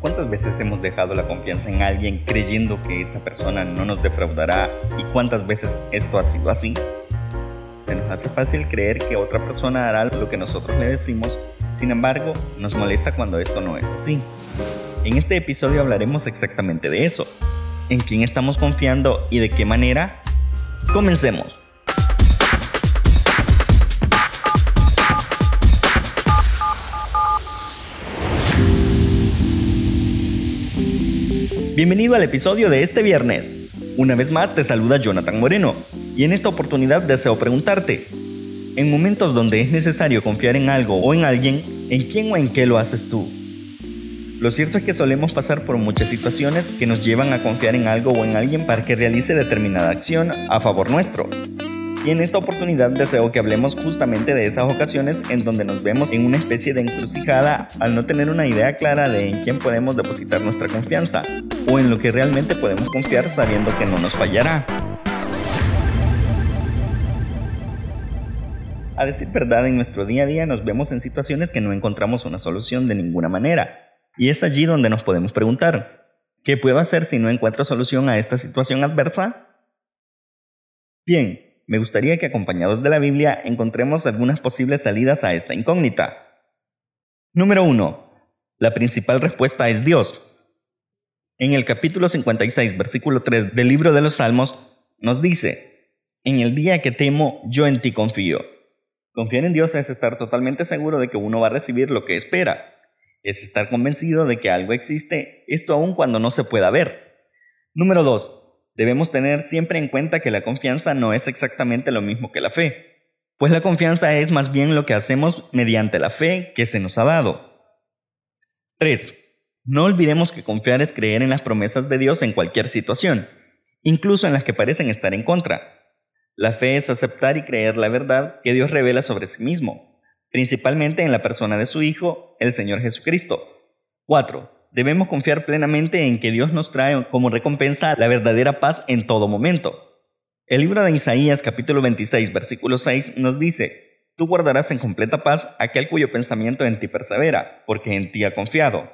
¿Cuántas veces hemos dejado la confianza en alguien creyendo que esta persona no nos defraudará y cuántas veces esto ha sido así? Se nos hace fácil creer que otra persona hará lo que nosotros le decimos, sin embargo, nos molesta cuando esto no es así. En este episodio hablaremos exactamente de eso, en quién estamos confiando y de qué manera. Comencemos. Bienvenido al episodio de este viernes. Una vez más te saluda Jonathan Moreno y en esta oportunidad deseo preguntarte, en momentos donde es necesario confiar en algo o en alguien, ¿en quién o en qué lo haces tú? Lo cierto es que solemos pasar por muchas situaciones que nos llevan a confiar en algo o en alguien para que realice determinada acción a favor nuestro. Y en esta oportunidad deseo que hablemos justamente de esas ocasiones en donde nos vemos en una especie de encrucijada al no tener una idea clara de en quién podemos depositar nuestra confianza o en lo que realmente podemos confiar sabiendo que no nos fallará. A decir verdad, en nuestro día a día nos vemos en situaciones que no encontramos una solución de ninguna manera. Y es allí donde nos podemos preguntar, ¿qué puedo hacer si no encuentro solución a esta situación adversa? Bien, me gustaría que acompañados de la Biblia encontremos algunas posibles salidas a esta incógnita. Número 1. La principal respuesta es Dios. En el capítulo 56, versículo 3 del libro de los Salmos, nos dice, En el día que temo, yo en ti confío. Confiar en Dios es estar totalmente seguro de que uno va a recibir lo que espera. Es estar convencido de que algo existe, esto aun cuando no se pueda ver. Número 2 debemos tener siempre en cuenta que la confianza no es exactamente lo mismo que la fe, pues la confianza es más bien lo que hacemos mediante la fe que se nos ha dado. 3. No olvidemos que confiar es creer en las promesas de Dios en cualquier situación, incluso en las que parecen estar en contra. La fe es aceptar y creer la verdad que Dios revela sobre sí mismo, principalmente en la persona de su Hijo, el Señor Jesucristo. 4 debemos confiar plenamente en que Dios nos trae como recompensa la verdadera paz en todo momento. El libro de Isaías capítulo 26 versículo 6 nos dice, Tú guardarás en completa paz aquel cuyo pensamiento en ti persevera, porque en ti ha confiado.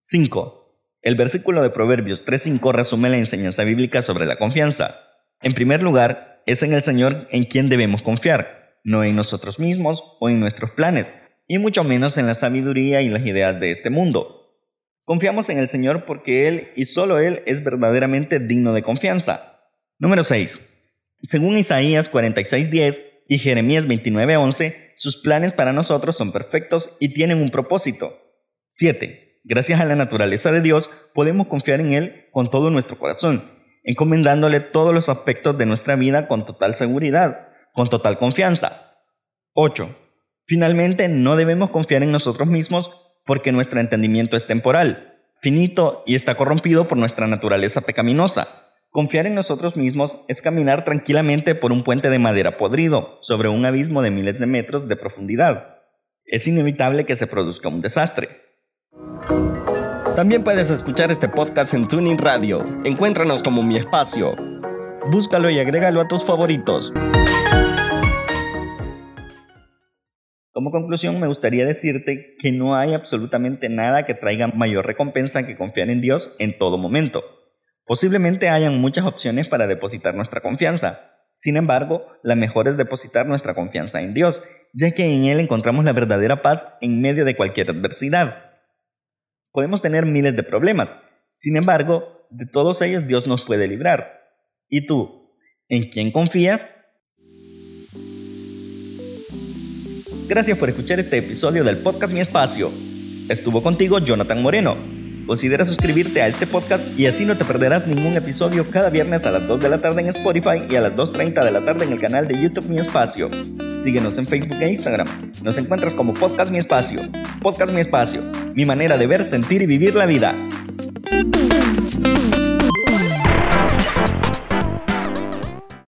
5. El versículo de Proverbios 3.5 resume la enseñanza bíblica sobre la confianza. En primer lugar, es en el Señor en quien debemos confiar, no en nosotros mismos o en nuestros planes, y mucho menos en la sabiduría y las ideas de este mundo. Confiamos en el Señor porque Él y solo Él es verdaderamente digno de confianza. Número 6. Según Isaías 46:10 y Jeremías 29:11, sus planes para nosotros son perfectos y tienen un propósito. 7. Gracias a la naturaleza de Dios, podemos confiar en Él con todo nuestro corazón, encomendándole todos los aspectos de nuestra vida con total seguridad, con total confianza. 8. Finalmente, no debemos confiar en nosotros mismos porque nuestro entendimiento es temporal, finito y está corrompido por nuestra naturaleza pecaminosa. Confiar en nosotros mismos es caminar tranquilamente por un puente de madera podrido sobre un abismo de miles de metros de profundidad. Es inevitable que se produzca un desastre. También puedes escuchar este podcast en Tuning Radio. Encuéntranos como Mi Espacio. Búscalo y agrégalo a tus favoritos. Como conclusión, me gustaría decirte que no hay absolutamente nada que traiga mayor recompensa que confiar en Dios en todo momento. Posiblemente hayan muchas opciones para depositar nuestra confianza. Sin embargo, la mejor es depositar nuestra confianza en Dios, ya que en Él encontramos la verdadera paz en medio de cualquier adversidad. Podemos tener miles de problemas, sin embargo, de todos ellos Dios nos puede librar. ¿Y tú? ¿En quién confías? Gracias por escuchar este episodio del podcast Mi Espacio. Estuvo contigo Jonathan Moreno. Considera suscribirte a este podcast y así no te perderás ningún episodio cada viernes a las 2 de la tarde en Spotify y a las 2.30 de la tarde en el canal de YouTube Mi Espacio. Síguenos en Facebook e Instagram. Nos encuentras como Podcast Mi Espacio. Podcast Mi Espacio. Mi manera de ver, sentir y vivir la vida.